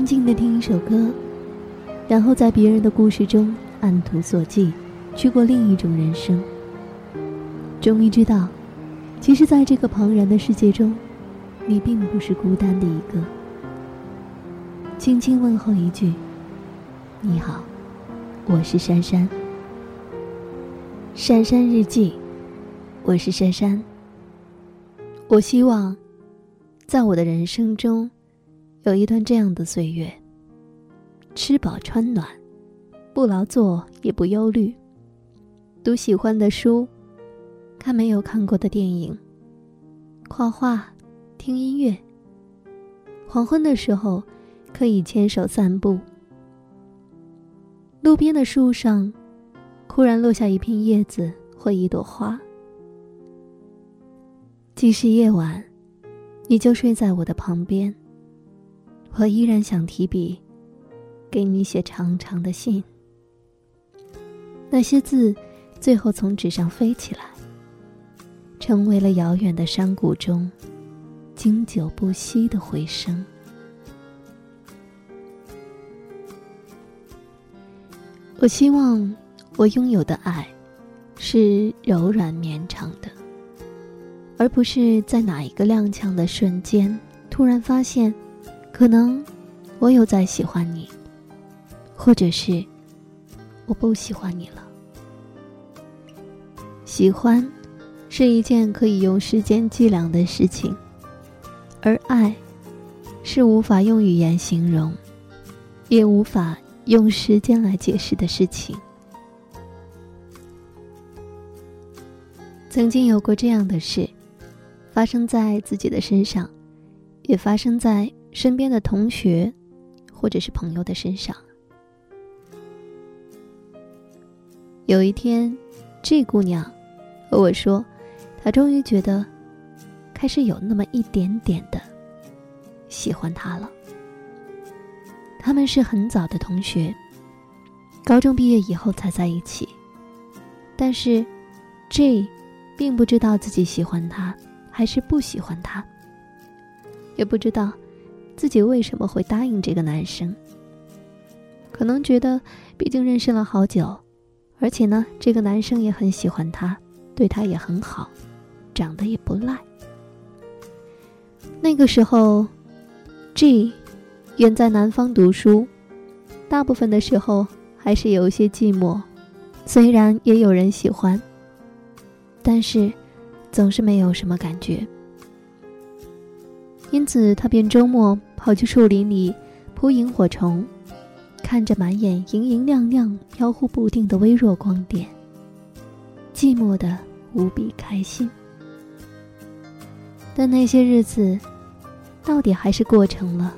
安静的听一首歌，然后在别人的故事中按图索骥，去过另一种人生。终于知道，其实，在这个庞然的世界中，你并不是孤单的一个。轻轻问候一句：“你好，我是珊珊。”珊珊日记，我是珊珊。我希望，在我的人生中。有一段这样的岁月，吃饱穿暖，不劳作也不忧虑，读喜欢的书，看没有看过的电影，画画，听音乐。黄昏的时候，可以牵手散步。路边的树上，忽然落下一片叶子或一朵花。即使夜晚，你就睡在我的旁边。我依然想提笔，给你写长长的信。那些字，最后从纸上飞起来，成为了遥远的山谷中经久不息的回声。我希望我拥有的爱，是柔软绵长的，而不是在哪一个踉跄的瞬间，突然发现。可能我有在喜欢你，或者是我不喜欢你了。喜欢是一件可以用时间计量的事情，而爱是无法用语言形容，也无法用时间来解释的事情。曾经有过这样的事，发生在自己的身上，也发生在。身边的同学，或者是朋友的身上。有一天，这姑娘和我说，她终于觉得开始有那么一点点的喜欢他了。他们是很早的同学，高中毕业以后才在一起。但是，J 并不知道自己喜欢他还是不喜欢他，也不知道。自己为什么会答应这个男生？可能觉得，毕竟认识了好久，而且呢，这个男生也很喜欢他，对他也很好，长得也不赖。那个时候，G 远在南方读书，大部分的时候还是有一些寂寞，虽然也有人喜欢，但是总是没有什么感觉。因此，他便周末跑去树林里扑萤火虫，看着满眼莹莹亮亮、飘忽不定的微弱光点，寂寞的无比开心。但那些日子，到底还是过成了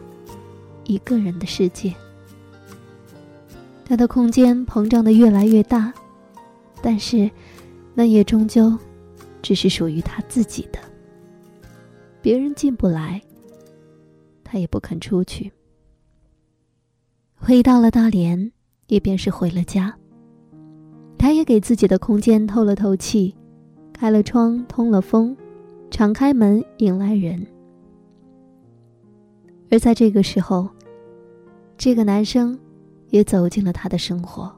一个人的世界。他的空间膨胀的越来越大，但是，那也终究只是属于他自己的。别人进不来，他也不肯出去。回到了大连，也便是回了家。他也给自己的空间透了透气，开了窗，通了风，敞开门迎来人。而在这个时候，这个男生也走进了他的生活。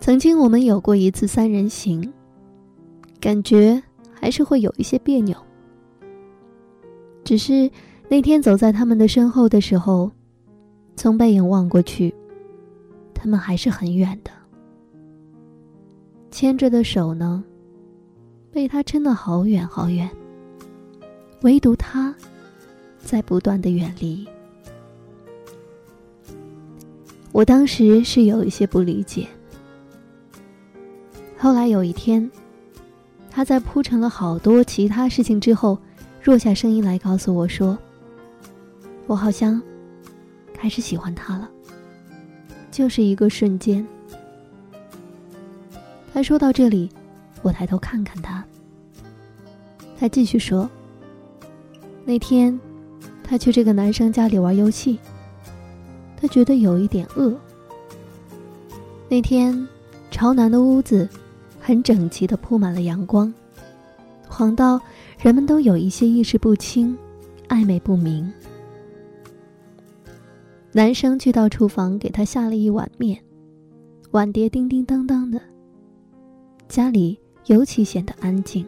曾经我们有过一次三人行，感觉。还是会有一些别扭。只是那天走在他们的身后的时候，从背影望过去，他们还是很远的。牵着的手呢，被他撑得好远好远。唯独他，在不断的远离。我当时是有一些不理解。后来有一天。他在铺陈了好多其他事情之后，弱下声音来告诉我说：“我好像开始喜欢他了。”就是一个瞬间。他说到这里，我抬头看看他。他继续说：“那天，他去这个男生家里玩游戏，他觉得有一点饿。那天，朝南的屋子。”很整齐的铺满了阳光，黄到人们都有一些意识不清，暧昧不明。男生去到厨房给她下了一碗面，碗碟叮叮当当的，家里尤其显得安静。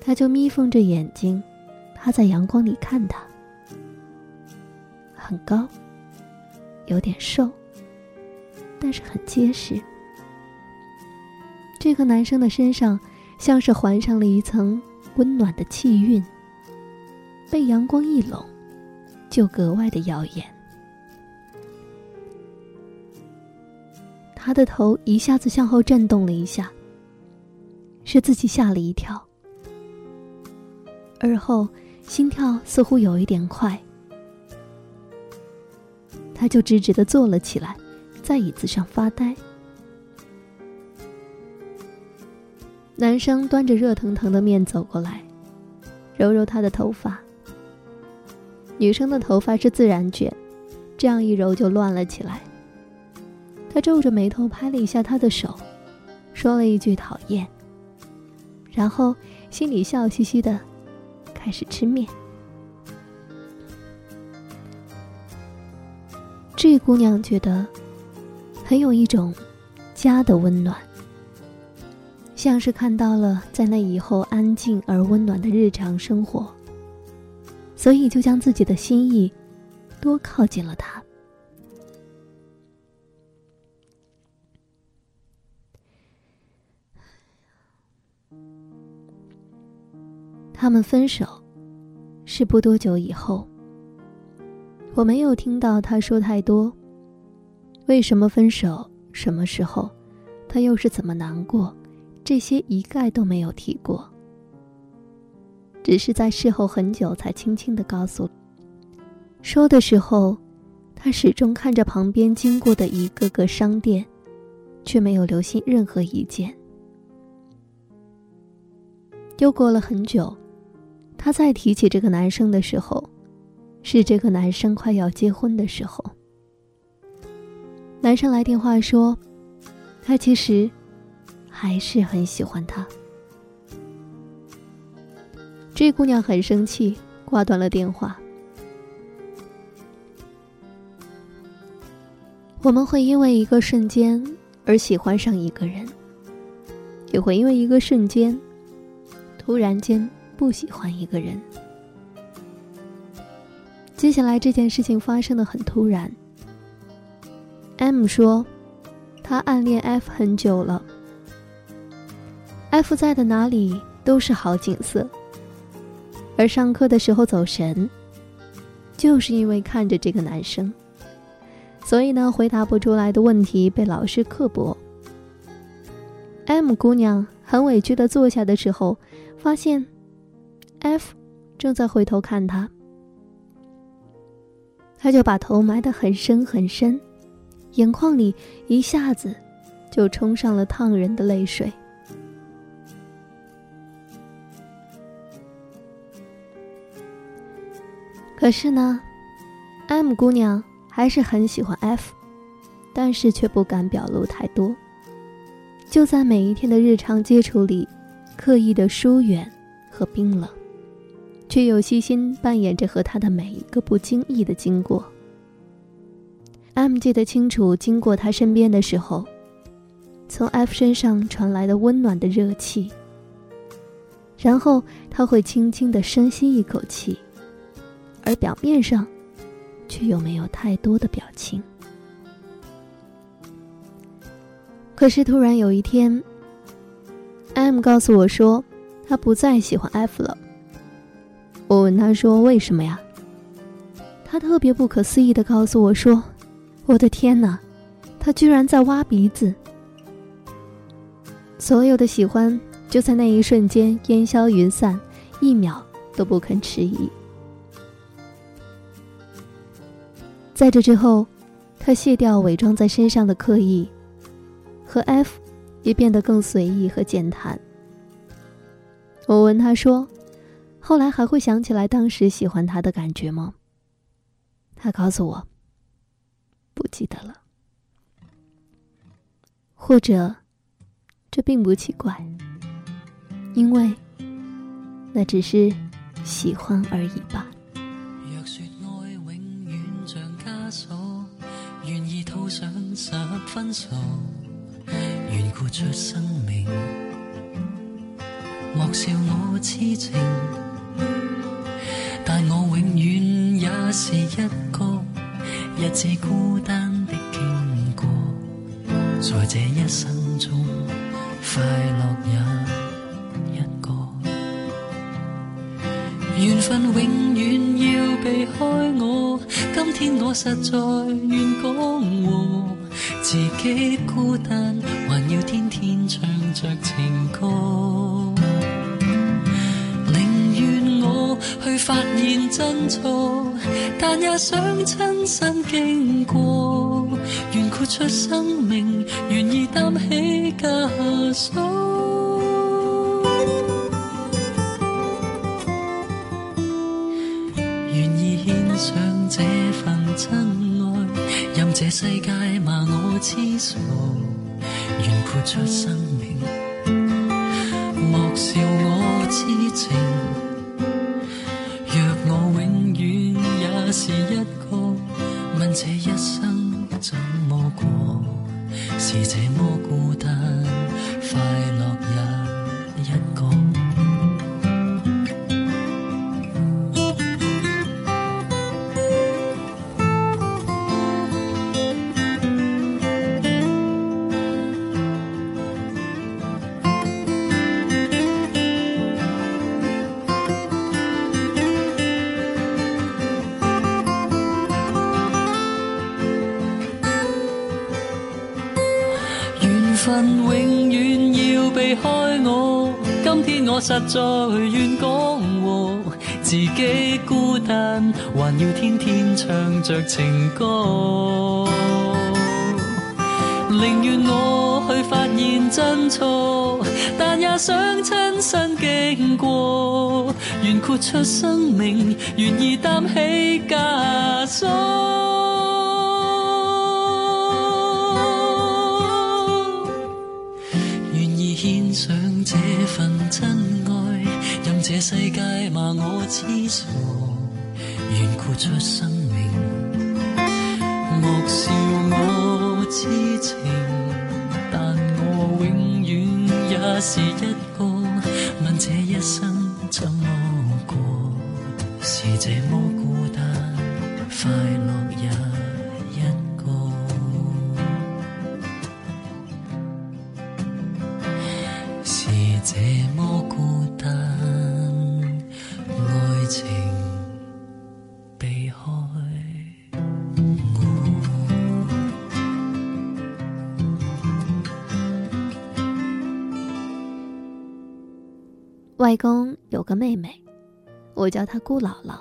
他就眯缝着眼睛，趴在阳光里看他。很高，有点瘦，但是很结实。这个男生的身上像是环上了一层温暖的气韵，被阳光一拢，就格外的耀眼。他的头一下子向后震动了一下，是自己吓了一跳，而后心跳似乎有一点快。他就直直的坐了起来，在椅子上发呆。男生端着热腾腾的面走过来，揉揉她的头发。女生的头发是自然卷，这样一揉就乱了起来。他皱着眉头拍了一下她的手，说了一句讨厌，然后心里笑嘻嘻的，开始吃面。这姑娘觉得，很有一种家的温暖，像是看到了在那以后安静而温暖的日常生活，所以就将自己的心意多靠近了他。他们分手，是不多久以后。我没有听到他说太多。为什么分手？什么时候？他又是怎么难过？这些一概都没有提过。只是在事后很久才轻轻的告诉。说的时候，他始终看着旁边经过的一个个商店，却没有留心任何一件。又过了很久，他再提起这个男生的时候。是这个男生快要结婚的时候，男生来电话说，他其实还是很喜欢他。这姑娘很生气，挂断了电话。我们会因为一个瞬间而喜欢上一个人，也会因为一个瞬间突然间不喜欢一个人。接下来这件事情发生的很突然。M 说，他暗恋 F 很久了。F 在的哪里都是好景色，而上课的时候走神，就是因为看着这个男生，所以呢，回答不出来的问题被老师刻薄。M 姑娘很委屈的坐下的时候，发现 F 正在回头看她。他就把头埋得很深很深，眼眶里一下子就冲上了烫人的泪水。可是呢，M 姑娘还是很喜欢 F，但是却不敢表露太多，就在每一天的日常接触里，刻意的疏远和冰冷。却又细心扮演着和他的每一个不经意的经过。M 记得清楚，经过他身边的时候，从 F 身上传来的温暖的热气。然后他会轻轻的深吸一口气，而表面上，却又没有太多的表情。可是突然有一天，M 告诉我说，他不再喜欢 F 了。我问他说：“为什么呀？”他特别不可思议的告诉我说：“我的天哪，他居然在挖鼻子！”所有的喜欢就在那一瞬间烟消云散，一秒都不肯迟疑。在这之后，他卸掉伪装在身上的刻意，和 F 也变得更随意和简谈。我问他说。后来还会想起来当时喜欢他的感觉吗？他告诉我，不记得了。或者，这并不奇怪，因为那只是喜欢而已吧。分手，愿豁出生命，莫笑我痴情。但我永远也是一个日子孤单的经过，在这一生中，快乐也一个。缘分永远要避开我，今天我实在愿讲和，自己孤单，还要天天唱着情歌。宁愿我去发现真错，但也想亲身经过。愿豁出生命，愿意担起枷锁。这世界骂我痴傻，愿豁出生命，开我，今天我实在愿讲和，自己孤单，还要天天唱着情歌。宁愿我去发现真错，但也想亲身经过。愿豁出生命，愿意担起枷锁。这份真爱，任这世界骂我痴傻，愿豁出生命，莫笑我痴情，但我永远也是一个，问这一生怎么过？是这么外公有个妹妹，我叫她姑姥姥。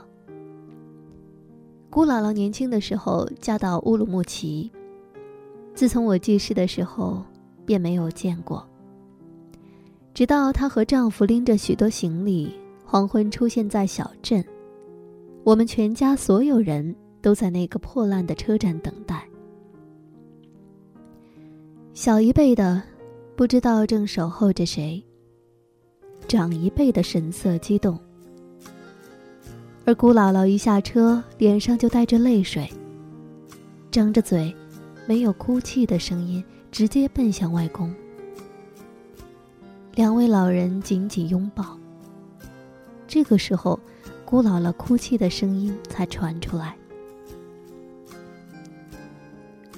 姑姥姥年轻的时候嫁到乌鲁木齐，自从我记事的时候便没有见过。直到她和丈夫拎着许多行李，黄昏出现在小镇，我们全家所有人都在那个破烂的车站等待。小一辈的不知道正守候着谁。长一辈的神色激动，而姑姥姥一下车，脸上就带着泪水，张着嘴，没有哭泣的声音，直接奔向外公。两位老人紧紧拥抱。这个时候，姑姥姥哭泣的声音才传出来。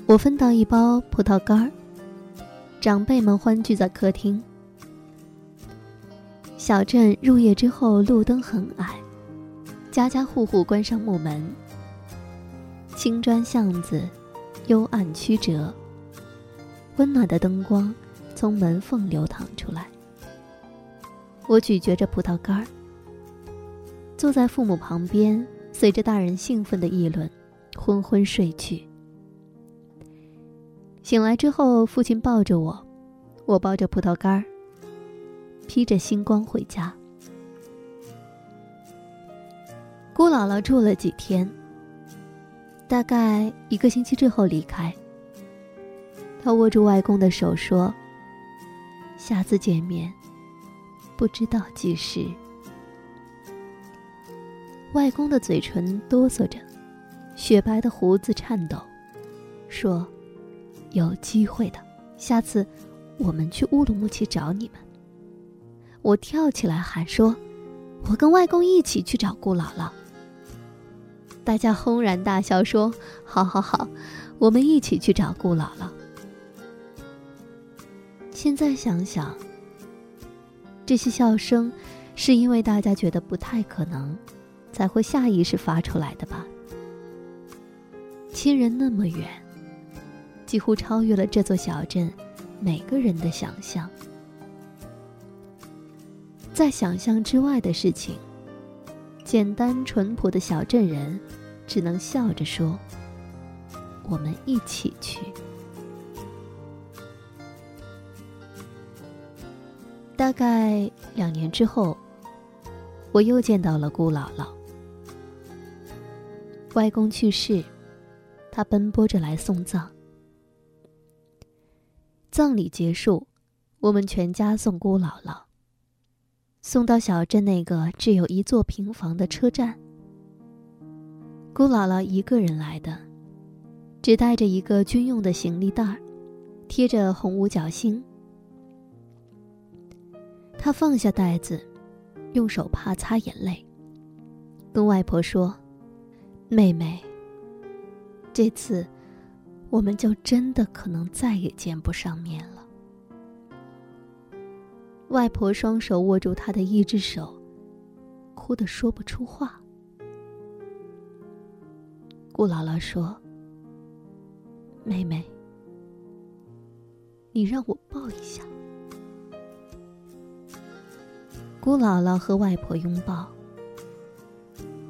我分到一包葡萄干儿，长辈们欢聚在客厅。小镇入夜之后，路灯很矮，家家户户关上木门。青砖巷子，幽暗曲折。温暖的灯光从门缝流淌出来。我咀嚼着葡萄干儿，坐在父母旁边，随着大人兴奋的议论，昏昏睡去。醒来之后，父亲抱着我，我抱着葡萄干儿。披着星光回家。姑姥姥住了几天，大概一个星期之后离开。她握住外公的手说：“下次见面，不知道几时。”外公的嘴唇哆嗦着，雪白的胡子颤抖，说：“有机会的，下次我们去乌鲁木齐找你们。”我跳起来喊说：“我跟外公一起去找顾姥姥。”大家轰然大笑说：“好好好，我们一起去找顾姥姥。”现在想想，这些笑声是因为大家觉得不太可能。才会下意识发出来的吧。亲人那么远，几乎超越了这座小镇每个人的想象。在想象之外的事情，简单淳朴的小镇人只能笑着说：“我们一起去。”大概两年之后，我又见到了姑姥姥。外公去世，他奔波着来送葬。葬礼结束，我们全家送姑姥姥，送到小镇那个只有一座平房的车站。姑姥姥一个人来的，只带着一个军用的行李袋儿，贴着红五角星。她放下袋子，用手帕擦眼泪，跟外婆说。妹妹，这次我们就真的可能再也见不上面了。外婆双手握住她的一只手，哭得说不出话。顾姥姥说：“妹妹，你让我抱一下。”姑姥姥和外婆拥抱。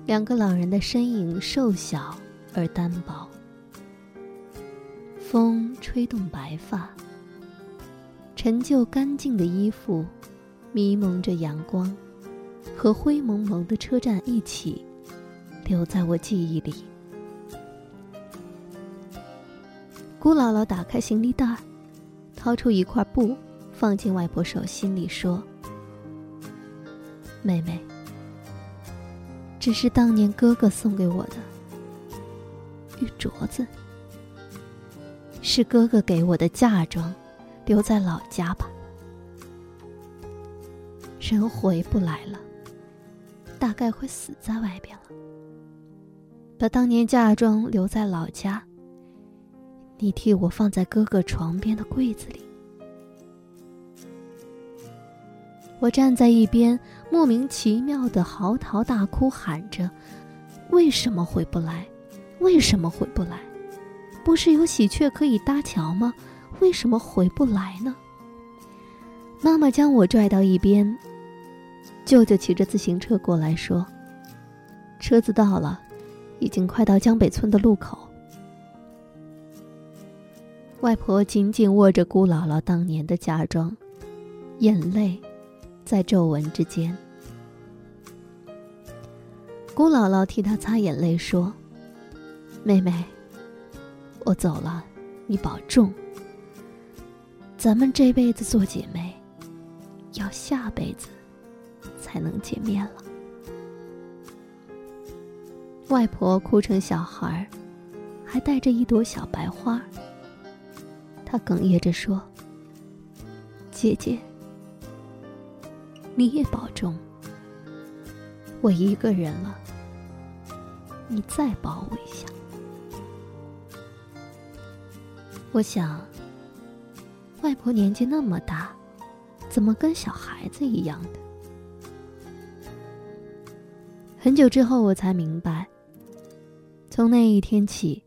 两个老人的身影瘦小而单薄，风吹动白发，陈旧干净的衣服，迷蒙着阳光，和灰蒙蒙的车站一起，留在我记忆里。姑姥姥打开行李袋，掏出一块布，放进外婆手心里，说：“妹妹。”这是当年哥哥送给我的玉镯子，是哥哥给我的嫁妆，留在老家吧。人回不来了，大概会死在外边了。把当年嫁妆留在老家，你替我放在哥哥床边的柜子里。我站在一边，莫名其妙的嚎啕大哭，喊着：“为什么回不来？为什么回不来？不是有喜鹊可以搭桥吗？为什么回不来呢？”妈妈将我拽到一边，舅舅骑着自行车过来说：“车子到了，已经快到江北村的路口。”外婆紧紧握着姑姥姥当年的嫁妆，眼泪。在皱纹之间，姑姥姥替她擦眼泪说：“妹妹，我走了，你保重。咱们这辈子做姐妹，要下辈子才能见面了。”外婆哭成小孩，还带着一朵小白花。她哽咽着说：“姐姐。”你也保重。我一个人了，你再抱我一下。我想，外婆年纪那么大，怎么跟小孩子一样的？很久之后，我才明白，从那一天起，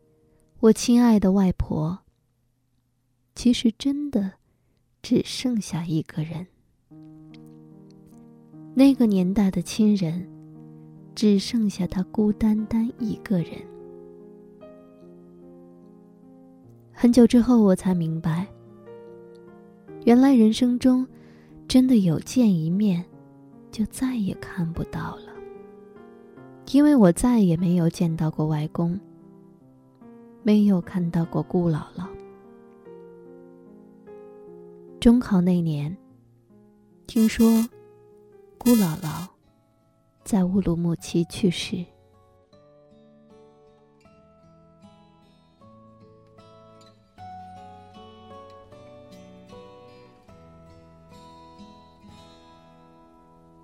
我亲爱的外婆，其实真的只剩下一个人。那个年代的亲人，只剩下他孤单单一个人。很久之后，我才明白，原来人生中，真的有见一面，就再也看不到了。因为我再也没有见到过外公，没有看到过顾姥姥。中考那年，听说。顾姥姥在乌鲁木齐去世。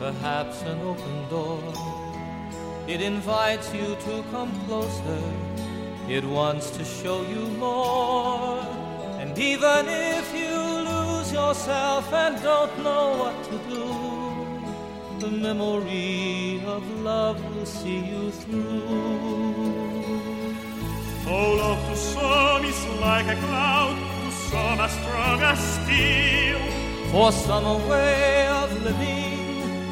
perhaps an open door. It invites you to come closer, it wants to show you more. And even if you lose yourself and don't know what to do, the memory of love will see you through. Oh, love to some is like a cloud, to some as strong as steel. For some a way of living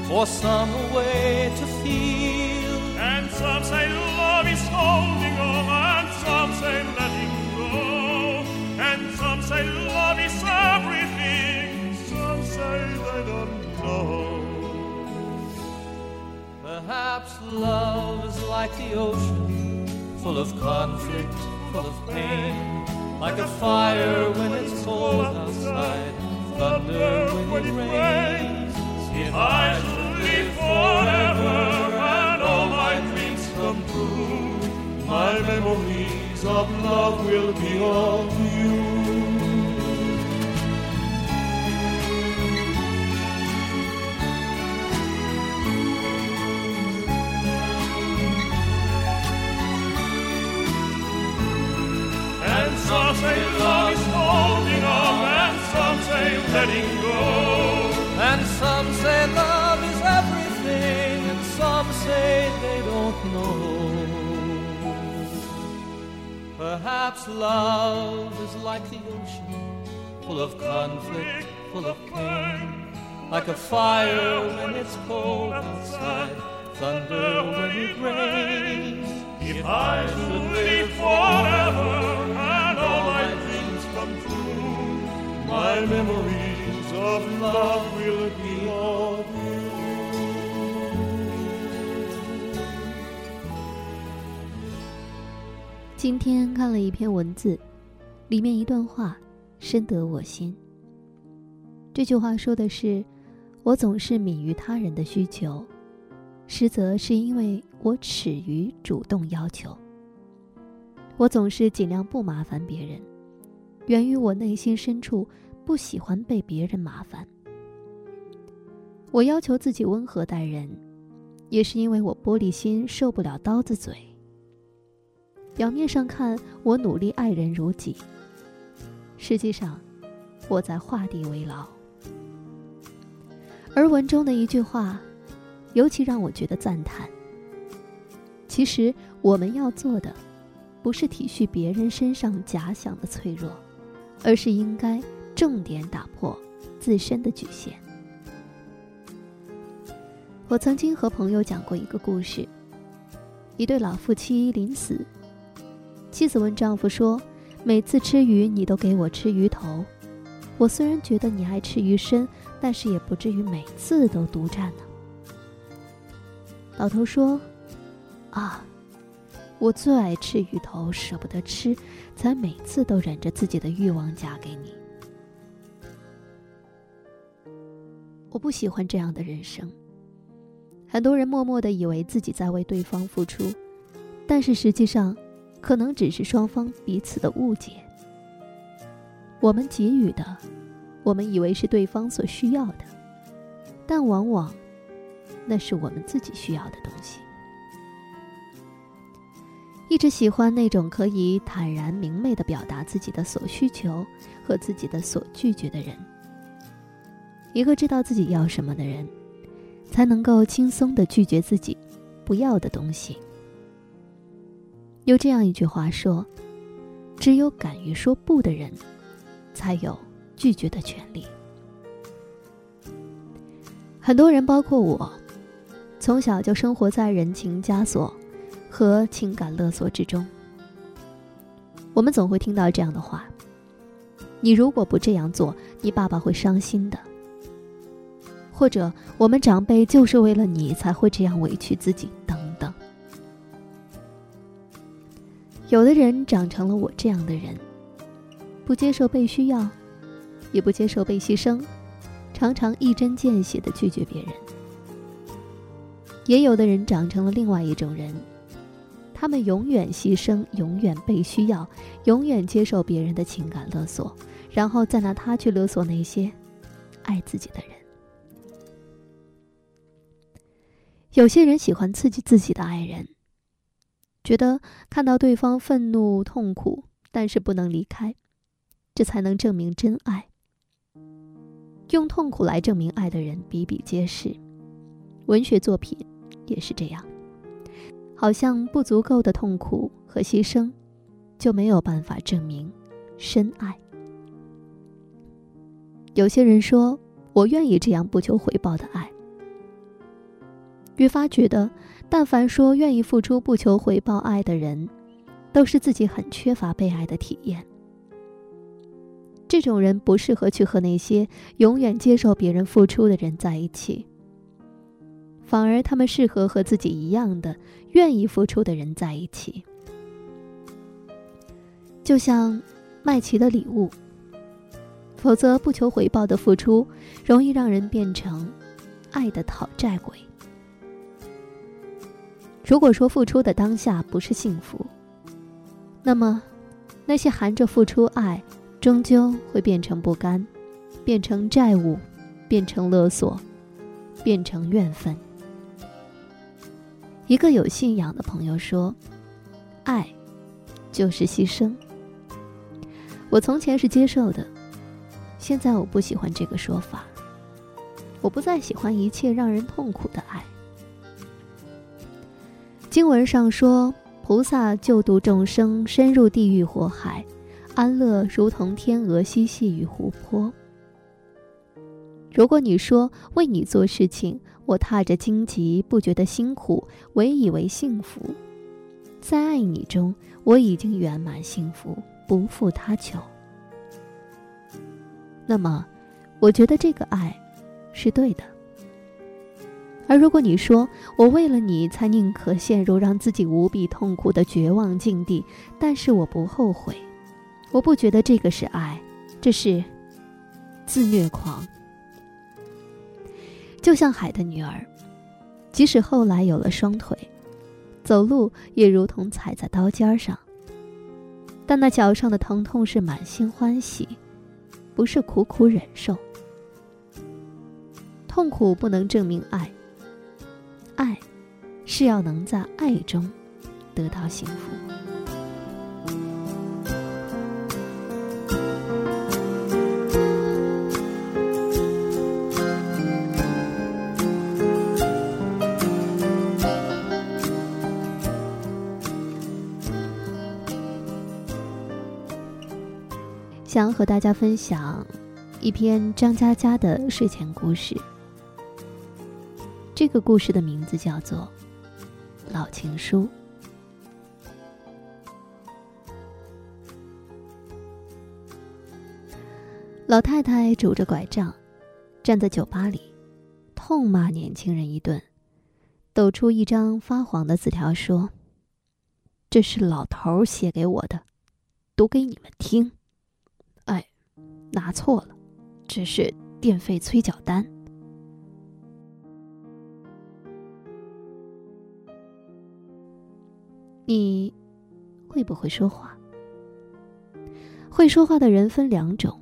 for some way to feel. And some say love is holding on, and some say letting go. And some say love is everything, some say they don't know. Perhaps love is like the ocean, full of conflict, full of pain. Like a fire when it's cold outside, thunder when it rains. If I live forever and all my dreams come true, my memories of love will be of you. And some say love is holding on, and some say letting go. And some say say they don't know. Perhaps love is like the ocean, full of conflict, full of pain. Like a fire when it's cold outside, thunder when it rains. If I should live forever and all my dreams come true, my memories of love will be of 今天看了一篇文字，里面一段话深得我心。这句话说的是：“我总是敏于他人的需求，实则是因为我耻于主动要求。我总是尽量不麻烦别人，源于我内心深处不喜欢被别人麻烦。我要求自己温和待人，也是因为我玻璃心，受不了刀子嘴。表面上看，我努力爱人如己，实际上，我在画地为牢。而文中的一句话，尤其让我觉得赞叹。其实，我们要做的，不是体恤别人身上假想的脆弱，而是应该重点打破自身的局限。我曾经和朋友讲过一个故事：一对老夫妻临死，妻子问丈夫说：“每次吃鱼，你都给我吃鱼头。我虽然觉得你爱吃鱼身，但是也不至于每次都独占呢。”老头说：“啊，我最爱吃鱼头，舍不得吃，才每次都忍着自己的欲望嫁给你。我不喜欢这样的人生。很多人默默的以为自己在为对方付出，但是实际上，可能只是双方彼此的误解。我们给予的，我们以为是对方所需要的，但往往，那是我们自己需要的东西。一直喜欢那种可以坦然明媚的表达自己的所需求和自己的所拒绝的人。一个知道自己要什么的人。才能够轻松的拒绝自己不要的东西。有这样一句话说：“只有敢于说不的人，才有拒绝的权利。”很多人，包括我，从小就生活在人情枷锁和情感勒索之中。我们总会听到这样的话：“你如果不这样做，你爸爸会伤心的。”或者我们长辈就是为了你才会这样委屈自己，等有的人长成了我这样的人，不接受被需要，也不接受被牺牲，常常一针见血的拒绝别人。也有的人长成了另外一种人，他们永远牺牲，永远被需要，永远接受别人的情感勒索，然后再拿他去勒索那些爱自己的人。有些人喜欢刺激自己的爱人，觉得看到对方愤怒痛苦，但是不能离开，这才能证明真爱。用痛苦来证明爱的人比比皆是，文学作品也是这样。好像不足够的痛苦和牺牲，就没有办法证明深爱。有些人说：“我愿意这样不求回报的爱。”越发觉得，但凡说愿意付出不求回报爱的人，都是自己很缺乏被爱的体验。这种人不适合去和那些永远接受别人付出的人在一起，反而他们适合和自己一样的愿意付出的人在一起。就像麦琪的礼物，否则不求回报的付出，容易让人变成爱的讨债鬼。如果说付出的当下不是幸福，那么那些含着付出爱，终究会变成不甘，变成债务，变成勒索，变成怨愤。一个有信仰的朋友说：“爱就是牺牲。”我从前是接受的，现在我不喜欢这个说法。我不再喜欢一切让人痛苦的爱。经文上说，菩萨救度众生，深入地狱火海，安乐如同天鹅嬉戏于湖泊。如果你说为你做事情，我踏着荆棘不觉得辛苦，唯以为幸福，在爱你中我已经圆满幸福，不负他求。那么，我觉得这个爱是对的。而如果你说我为了你才宁可陷入让自己无比痛苦的绝望境地，但是我不后悔，我不觉得这个是爱，这是自虐狂。就像海的女儿，即使后来有了双腿，走路也如同踩在刀尖上，但那脚上的疼痛是满心欢喜，不是苦苦忍受。痛苦不能证明爱。爱，是要能在爱中得到幸福。想要和大家分享一篇张嘉佳的睡前故事。这个故事的名字叫做《老情书》。老太太拄着拐杖，站在酒吧里，痛骂年轻人一顿，抖出一张发黄的字条说：“这是老头写给我的，读给你们听。哎，拿错了，这是电费催缴单。”你会不会说话？会说话的人分两种。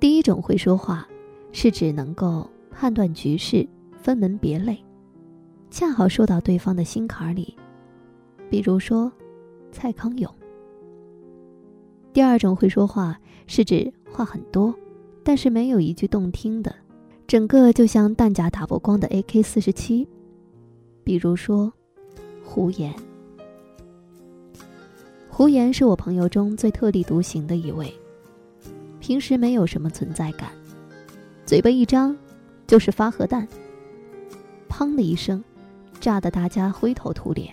第一种会说话，是指能够判断局势、分门别类，恰好说到对方的心坎里。比如说，蔡康永。第二种会说话，是指话很多，但是没有一句动听的，整个就像弹夹打不光的 AK 四十七。比如说。胡言，胡言是我朋友中最特立独行的一位。平时没有什么存在感，嘴巴一张就是发核弹，砰的一声，炸得大家灰头土脸。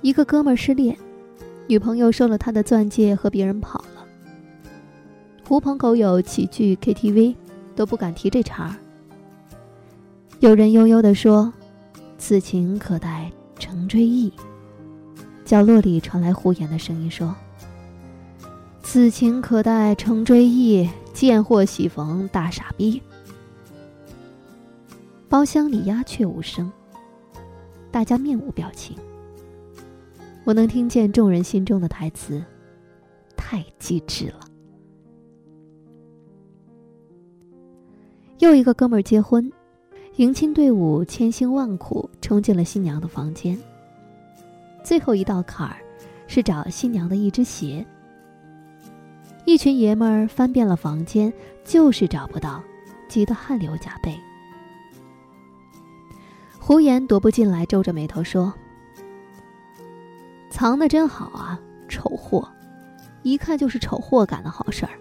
一个哥们失恋，女朋友收了他的钻戒和别人跑了。狐朋狗友齐聚 KTV，都不敢提这茬儿。有人悠悠地说：“此情可待成追忆。”角落里传来胡言的声音说：“此情可待成追忆，见货喜逢大傻逼。”包厢里鸦雀无声，大家面无表情。我能听见众人心中的台词：“太机智了。”又一个哥们儿结婚，迎亲队伍千辛万苦冲进了新娘的房间。最后一道坎儿是找新娘的一只鞋。一群爷们儿翻遍了房间，就是找不到，急得汗流浃背。胡言踱步进来，皱着眉头说：“藏的真好啊，丑货！一看就是丑货干的好事儿。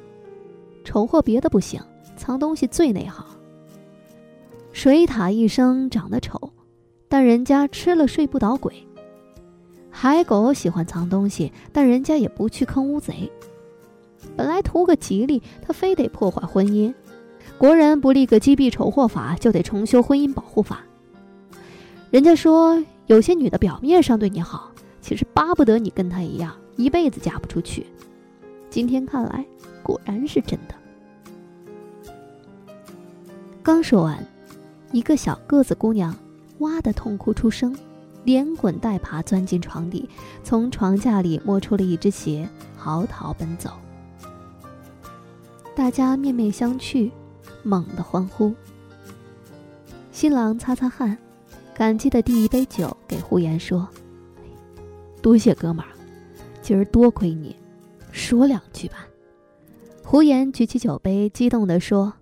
丑货别的不行，藏东西最内行。水獭一生长得丑，但人家吃了睡不倒鬼。海狗喜欢藏东西，但人家也不去坑乌贼。本来图个吉利，他非得破坏婚姻。国人不立个击毙丑货法，就得重修婚姻保护法。”人家说，有些女的表面上对你好，其实巴不得你跟她一样，一辈子嫁不出去。今天看来，果然是真的。刚说完，一个小个子姑娘哇的痛哭出声，连滚带爬钻进床底，从床架里摸出了一只鞋，嚎啕奔走。大家面面相觑，猛地欢呼。新郎擦擦汗。感激的递一杯酒给胡言，说：“多谢哥们儿，今儿多亏你，说两句吧。”胡言举起酒杯，激动地说：“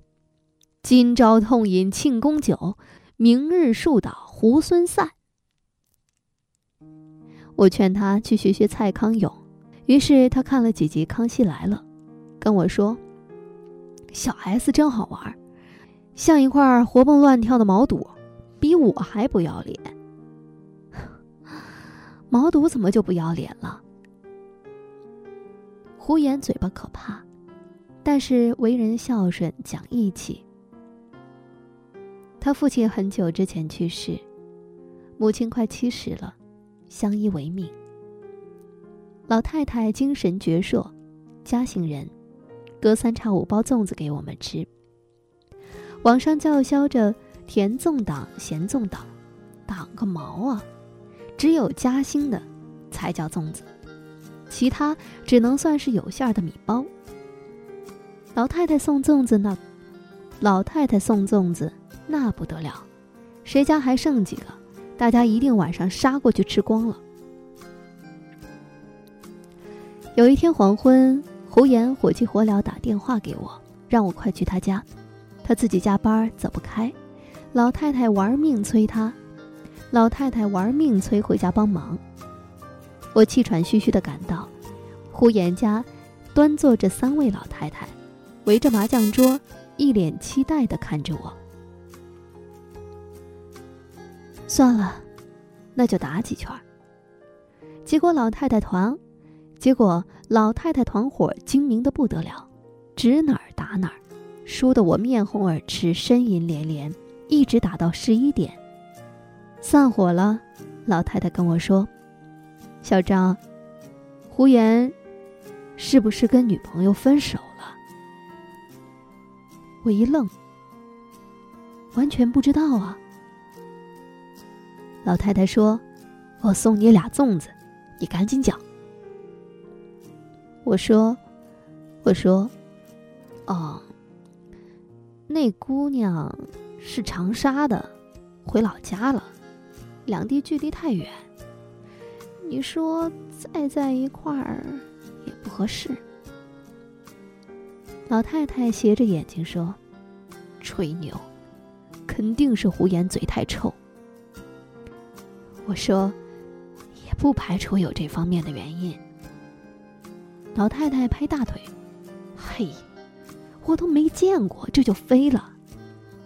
今朝痛饮庆功酒，明日树倒猢狲散。”我劝他去学学蔡康永，于是他看了几集《康熙来了》，跟我说：“小 S 真好玩，像一块活蹦乱跳的毛肚。”比我还不要脸，毛肚怎么就不要脸了？胡言嘴巴可怕，但是为人孝顺讲义气。他父亲很久之前去世，母亲快七十了，相依为命。老太太精神矍铄，嘉兴人，隔三差五包粽子给我们吃。网上叫嚣着。甜粽党、咸粽党，党个毛啊！只有嘉兴的才叫粽子，其他只能算是有馅的米包。老太太送粽子那，老太太送粽子那不得了，谁家还剩几个，大家一定晚上杀过去吃光了。有一天黄昏，胡言火急火燎打电话给我，让我快去他家，他自己加班走不开。老太太玩命催他，老太太玩命催回家帮忙。我气喘吁吁地赶到，胡言家端坐着三位老太太，围着麻将桌，一脸期待地看着我。算了，那就打几圈。结果老太太团，结果老太太团伙精明的不得了，指哪儿打哪儿，输得我面红耳赤，呻吟连连。一直打到十一点，散伙了。老太太跟我说：“小张，胡言是不是跟女朋友分手了？”我一愣，完全不知道啊。老太太说：“我送你俩粽子，你赶紧讲。”我说：“我说，哦，那姑娘。”是长沙的，回老家了，两地距离太远。你说再在一块儿也不合适。老太太斜着眼睛说：“吹牛，肯定是胡言嘴太臭。”我说：“也不排除有这方面的原因。”老太太拍大腿：“嘿，我都没见过，这就飞了。”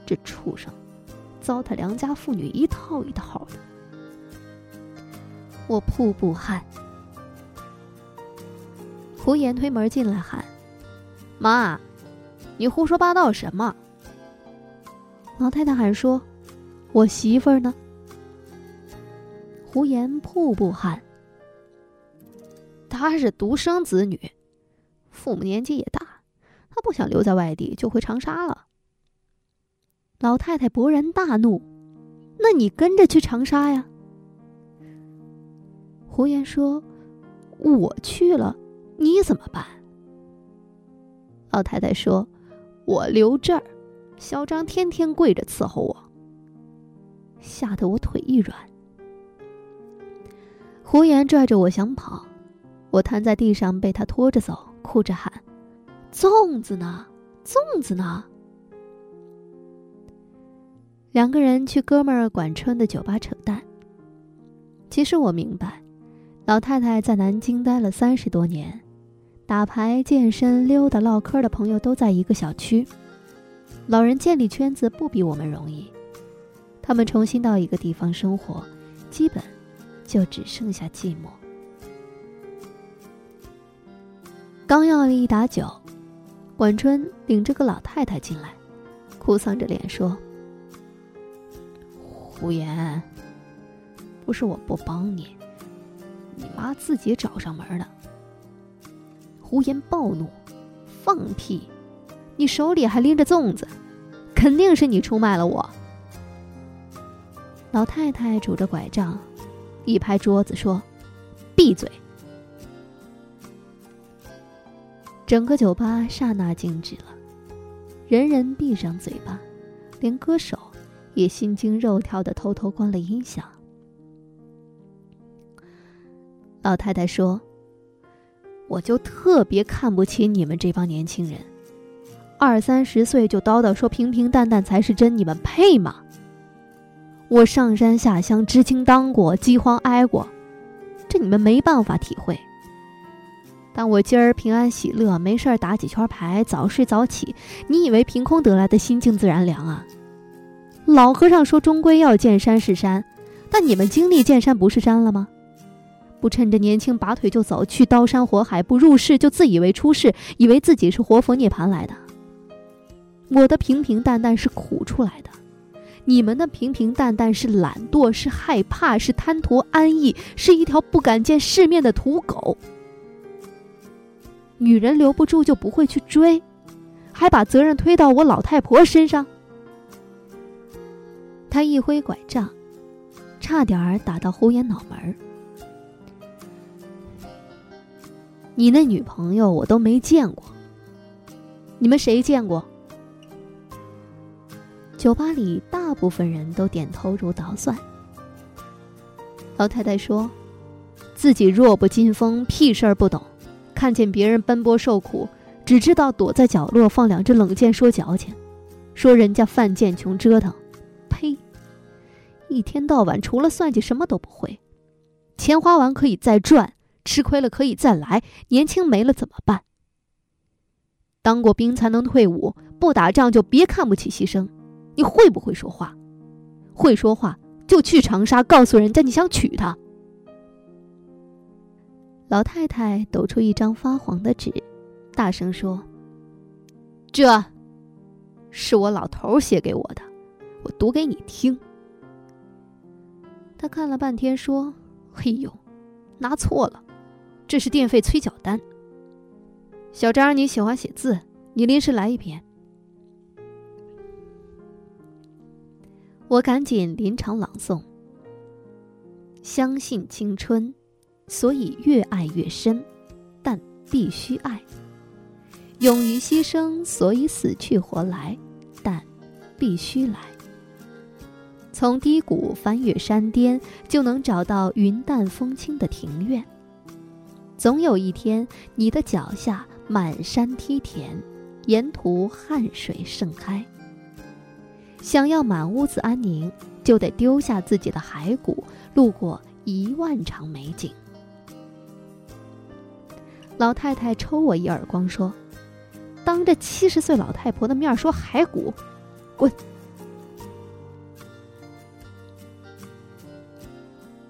这畜生，糟蹋良家妇女一套一套的，我瀑布汗。胡言推门进来喊：“妈，你胡说八道什么？”老太太喊说：“我媳妇儿呢？”胡言瀑布喊。她是独生子女，父母年纪也大，她不想留在外地，就回长沙了。老太太勃然大怒：“那你跟着去长沙呀？”胡言说：“我去了，你怎么办？”老太太说：“我留这儿。”小张天天跪着伺候我，吓得我腿一软。胡言拽着我想跑，我瘫在地上被他拖着走，哭着喊：“粽子呢？粽子呢？”两个人去哥们儿管春的酒吧扯淡。其实我明白，老太太在南京待了三十多年，打牌、健身、溜达、唠嗑的朋友都在一个小区。老人建立圈子不比我们容易，他们重新到一个地方生活，基本就只剩下寂寞。刚要了一打酒，管春领着个老太太进来，哭丧着脸说：“胡言，不是我不帮你，你妈自己找上门的。”胡言暴怒：“放屁！”你手里还拎着粽子，肯定是你出卖了我。老太太拄着拐杖，一拍桌子说：“闭嘴！”整个酒吧刹那静止了，人人闭上嘴巴，连歌手也心惊肉跳的偷偷关了音响。老太太说：“我就特别看不起你们这帮年轻人。”二三十岁就叨叨说平平淡淡才是真，你们配吗？我上山下乡，知青当过，饥荒挨过，这你们没办法体会。但我今儿平安喜乐，没事儿打几圈牌，早睡早起，你以为凭空得来的心静自然凉啊？老和尚说终归要见山是山，但你们经历见山不是山了吗？不趁着年轻拔腿就走，去刀山火海；不入世就自以为出世，以为自己是活佛涅槃来的。我的平平淡淡是苦出来的，你们的平平淡淡是懒惰，是害怕，是贪图安逸，是一条不敢见世面的土狗。女人留不住就不会去追，还把责任推到我老太婆身上。他一挥拐杖，差点儿打到胡言脑门儿。你那女朋友我都没见过，你们谁见过？酒吧里，大部分人都点头如捣蒜。老太太说：“自己弱不禁风，屁事儿不懂，看见别人奔波受苦，只知道躲在角落放两只冷箭说矫情，说人家犯贱穷折腾。呸！一天到晚除了算计什么都不会，钱花完可以再赚，吃亏了可以再来，年轻没了怎么办？当过兵才能退伍，不打仗就别看不起牺牲。”你会不会说话？会说话就去长沙告诉人家你想娶她。老太太抖出一张发黄的纸，大声说：“这是我老头写给我的，我读给你听。”他看了半天，说：“嘿呦，拿错了，这是电费催缴单。小张，你喜欢写字，你临时来一篇。”我赶紧临场朗诵。相信青春，所以越爱越深，但必须爱；勇于牺牲，所以死去活来，但必须来。从低谷翻越山巅，就能找到云淡风轻的庭院。总有一天，你的脚下满山梯田，沿途汗水盛开。想要满屋子安宁，就得丢下自己的骸骨，路过一万场美景。老太太抽我一耳光，说：“当着七十岁老太婆的面说骸骨，滚！”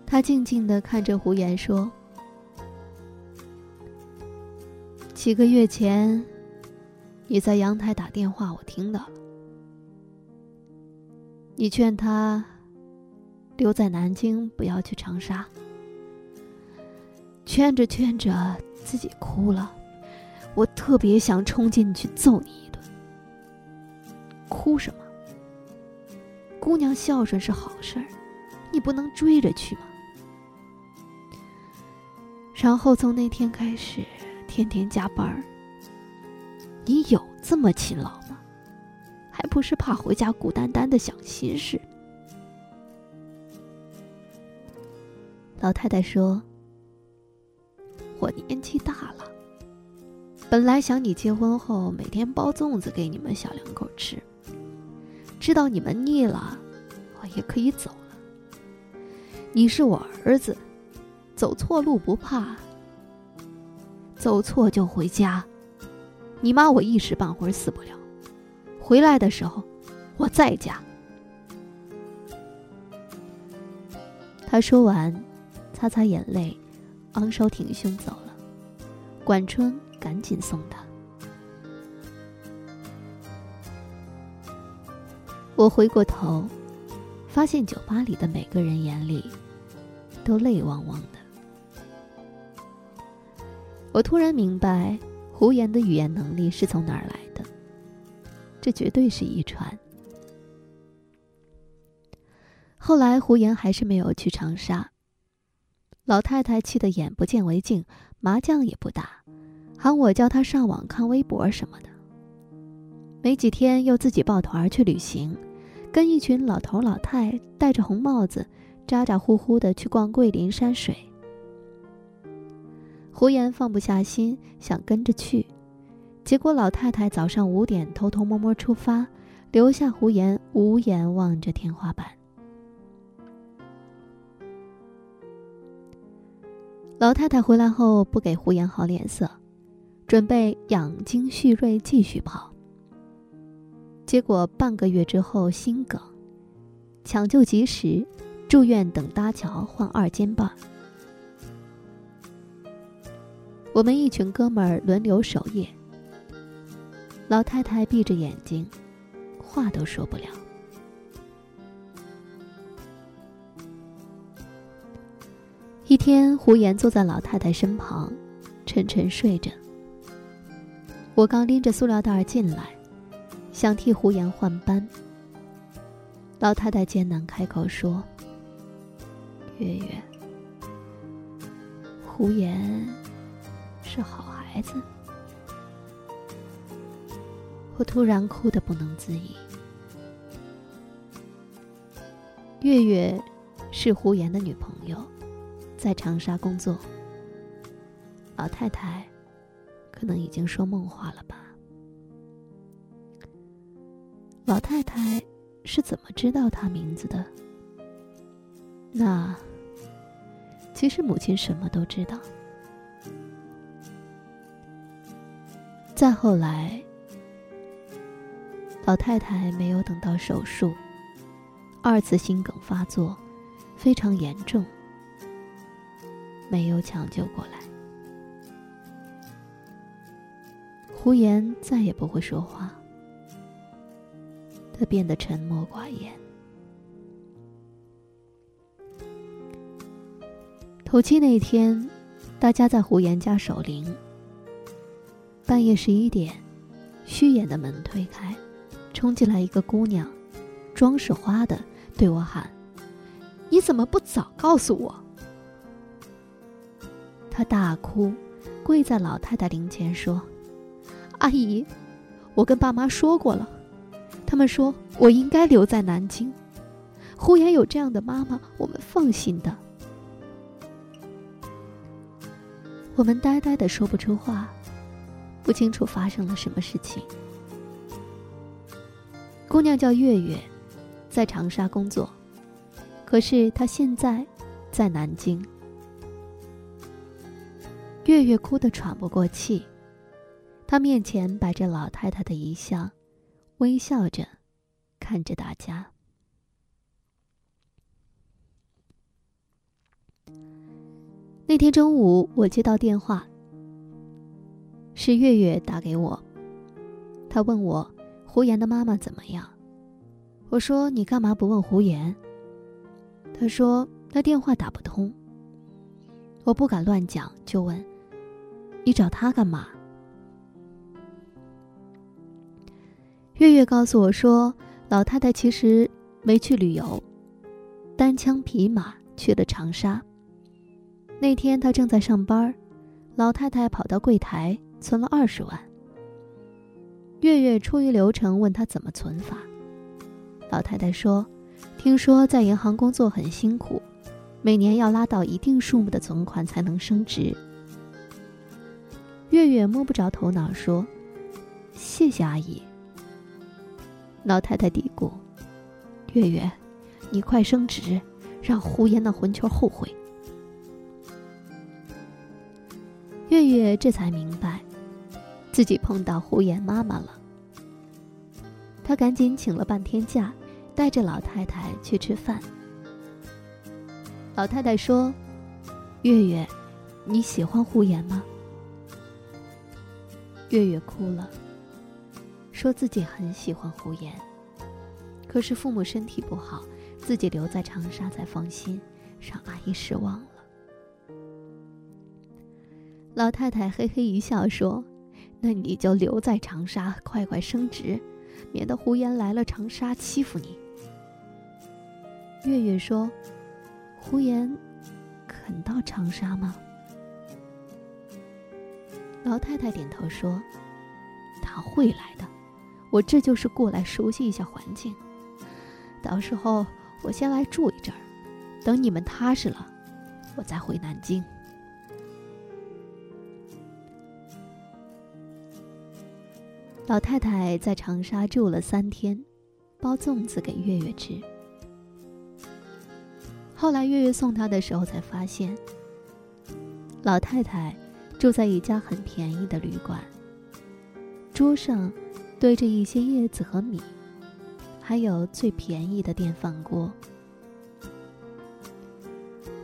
他静静的看着胡言说：“几个月前，你在阳台打电话，我听到了。你劝他留在南京，不要去长沙。劝着劝着，自己哭了。我特别想冲进去揍你一顿。哭什么？姑娘孝顺是好事儿，你不能追着去吗？然后从那天开始，天天加班儿。你有这么勤劳吗？不是怕回家孤单单的想心事。老太太说：“我年纪大了，本来想你结婚后每天包粽子给你们小两口吃，知道你们腻了，我也可以走了。你是我儿子，走错路不怕，走错就回家。你妈我一时半会儿死不了。”回来的时候，我在家。他说完，擦擦眼泪，昂首挺胸走了。管春赶紧送他。我回过头，发现酒吧里的每个人眼里都泪汪汪的。我突然明白，胡言的语言能力是从哪儿来。这绝对是遗传。后来胡言还是没有去长沙，老太太气得眼不见为净，麻将也不打，喊我叫他上网看微博什么的。没几天又自己抱团去旅行，跟一群老头老太戴着红帽子，咋咋呼呼的去逛桂林山水。胡言放不下心，想跟着去。结果，老太太早上五点偷偷摸摸出发，留下胡言无言望着天花板。老太太回来后不给胡言好脸色，准备养精蓄锐继续跑。结果半个月之后心梗，抢救及时，住院等搭桥换二尖瓣。我们一群哥们儿轮流守夜。老太太闭着眼睛，话都说不了。一天，胡言坐在老太太身旁，沉沉睡着。我刚拎着塑料袋进来，想替胡言换班。老太太艰难开口说：“月月，胡言是好孩子。”我突然哭得不能自已。月月是胡言的女朋友，在长沙工作。老太太可能已经说梦话了吧？老太太是怎么知道他名字的？那其实母亲什么都知道。再后来。老太太没有等到手术，二次心梗发作，非常严重，没有抢救过来。胡言再也不会说话，他变得沉默寡言。头七那天，大家在胡言家守灵。半夜十一点，虚掩的门推开。冲进来一个姑娘，妆是花的，对我喊：“你怎么不早告诉我？”她大哭，跪在老太太灵前说：“阿姨，我跟爸妈说过了，他们说我应该留在南京。胡言有这样的妈妈，我们放心的。”我们呆呆的说不出话，不清楚发生了什么事情。姑娘叫月月，在长沙工作，可是她现在在南京。月月哭得喘不过气，她面前摆着老太太的遗像，微笑着看着大家。那天中午，我接到电话，是月月打给我。她问我胡言的妈妈怎么样。我说你干嘛不问胡言？他说他电话打不通。我不敢乱讲，就问你找他干嘛？月月告诉我说，老太太其实没去旅游，单枪匹马去了长沙。那天她正在上班，老太太跑到柜台存了二十万。月月出于流程问她怎么存法，老太太说：“听说在银行工作很辛苦，每年要拉到一定数目的存款才能升职。”月月摸不着头脑说：“谢谢阿姨。”老太太嘀咕：“月月，你快升职，让胡言那混球后悔。”月月这才明白，自己碰到胡言妈妈了。他赶紧请了半天假，带着老太太去吃饭。老太太说：“月月，你喜欢胡言吗？”月月哭了。说自己很喜欢胡言，可是父母身体不好，自己留在长沙才放心，让阿姨失望了。老太太嘿嘿一笑说：“那你就留在长沙，快快升职，免得胡言来了长沙欺负你。”月月说：“胡言肯到长沙吗？”老太太点头说：“他会来的。”我这就是过来熟悉一下环境，到时候我先来住一阵儿，等你们踏实了，我再回南京。老太太在长沙住了三天，包粽子给月月吃。后来月月送她的时候，才发现，老太太住在一家很便宜的旅馆，桌上。堆着一些叶子和米，还有最便宜的电饭锅。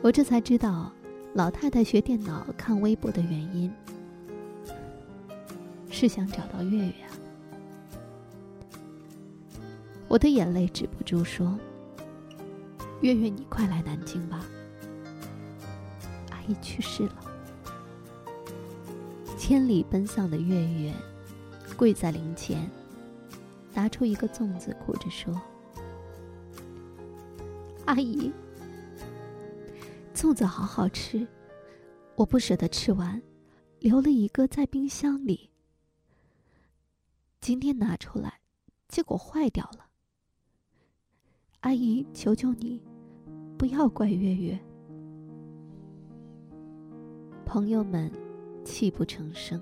我这才知道，老太太学电脑、看微博的原因，是想找到月月我的眼泪止不住，说：“月月，你快来南京吧，阿姨去世了。”千里奔丧的月月。跪在灵前，拿出一个粽子，哭着说：“阿姨，粽子好好吃，我不舍得吃完，留了一个在冰箱里。今天拿出来，结果坏掉了。阿姨，求求你，不要怪月月。”朋友们泣不成声。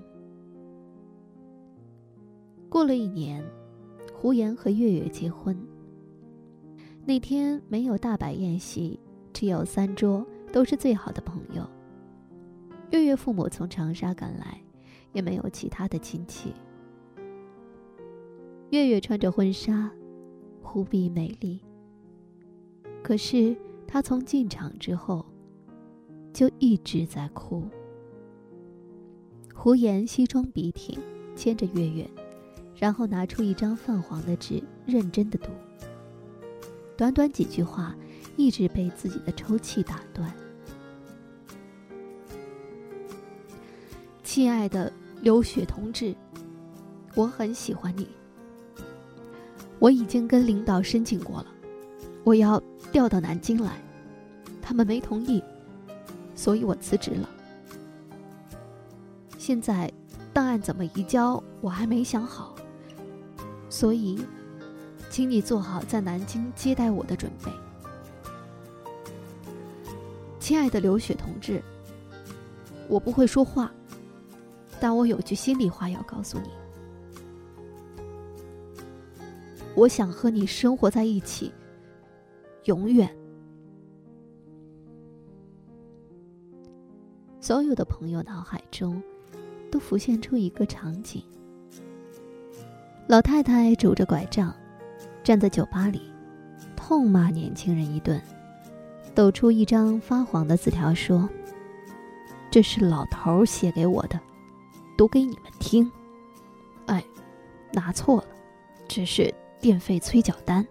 过了一年，胡言和月月结婚。那天没有大摆宴席，只有三桌，都是最好的朋友。月月父母从长沙赶来，也没有其他的亲戚。月月穿着婚纱，无比美丽。可是他从进场之后，就一直在哭。胡言西装笔挺，牵着月月。然后拿出一张泛黄的纸，认真的读。短短几句话，一直被自己的抽泣打断。亲爱的刘雪同志，我很喜欢你。我已经跟领导申请过了，我要调到南京来，他们没同意，所以我辞职了。现在档案怎么移交，我还没想好。所以，请你做好在南京接待我的准备，亲爱的刘雪同志。我不会说话，但我有句心里话要告诉你。我想和你生活在一起，永远。所有的朋友脑海中，都浮现出一个场景：老太太拄着拐杖，站在酒吧里，痛骂年轻人一顿，抖出一张发黄的字条说：“这是老头写给我的，读给你们听。”哎，拿错了，这是电费催缴单。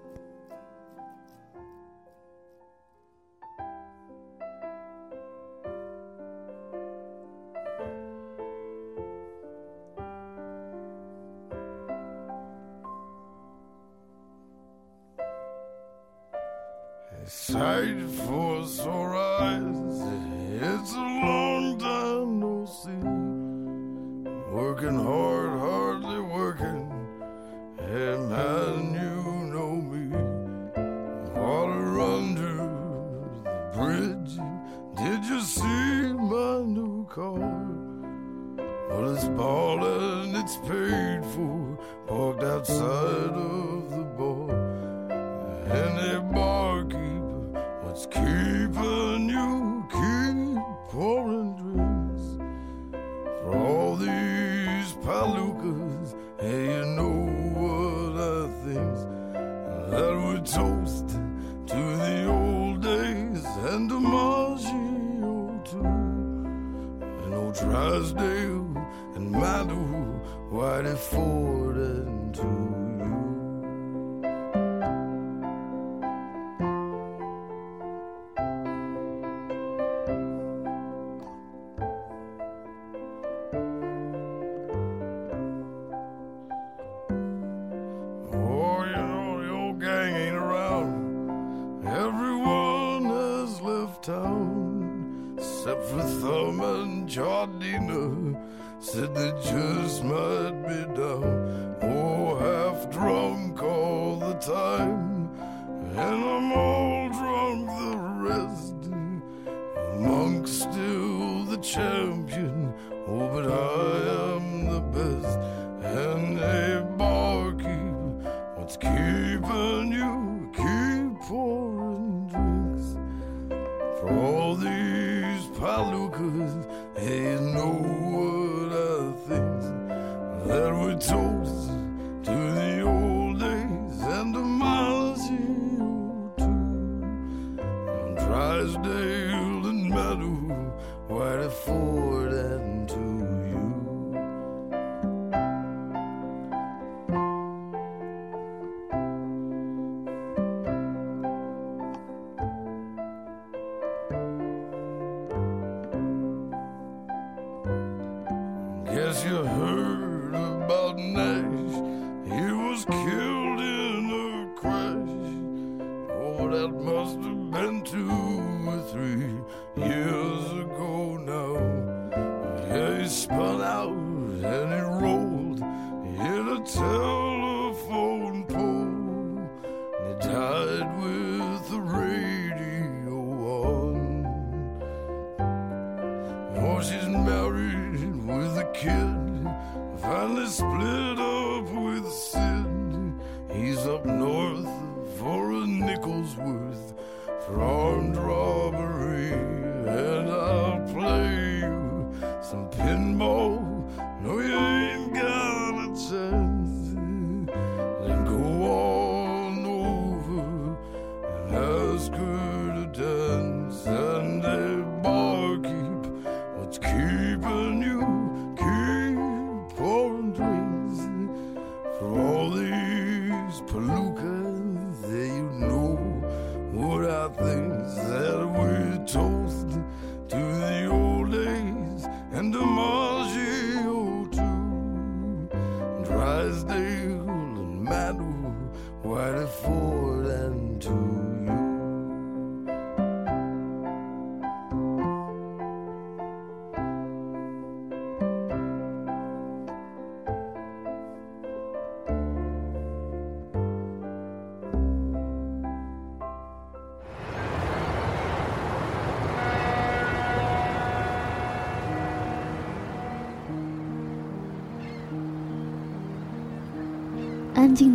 except for Thelma and Jardina, said they just might be down. Oh, half drunk all the time, and I'm all drunk the rest. Monk still the champion, oh, but I am the best. And a barkeep, what's key? up north for a nickel's worth for armed robbery, and I'll play you some pin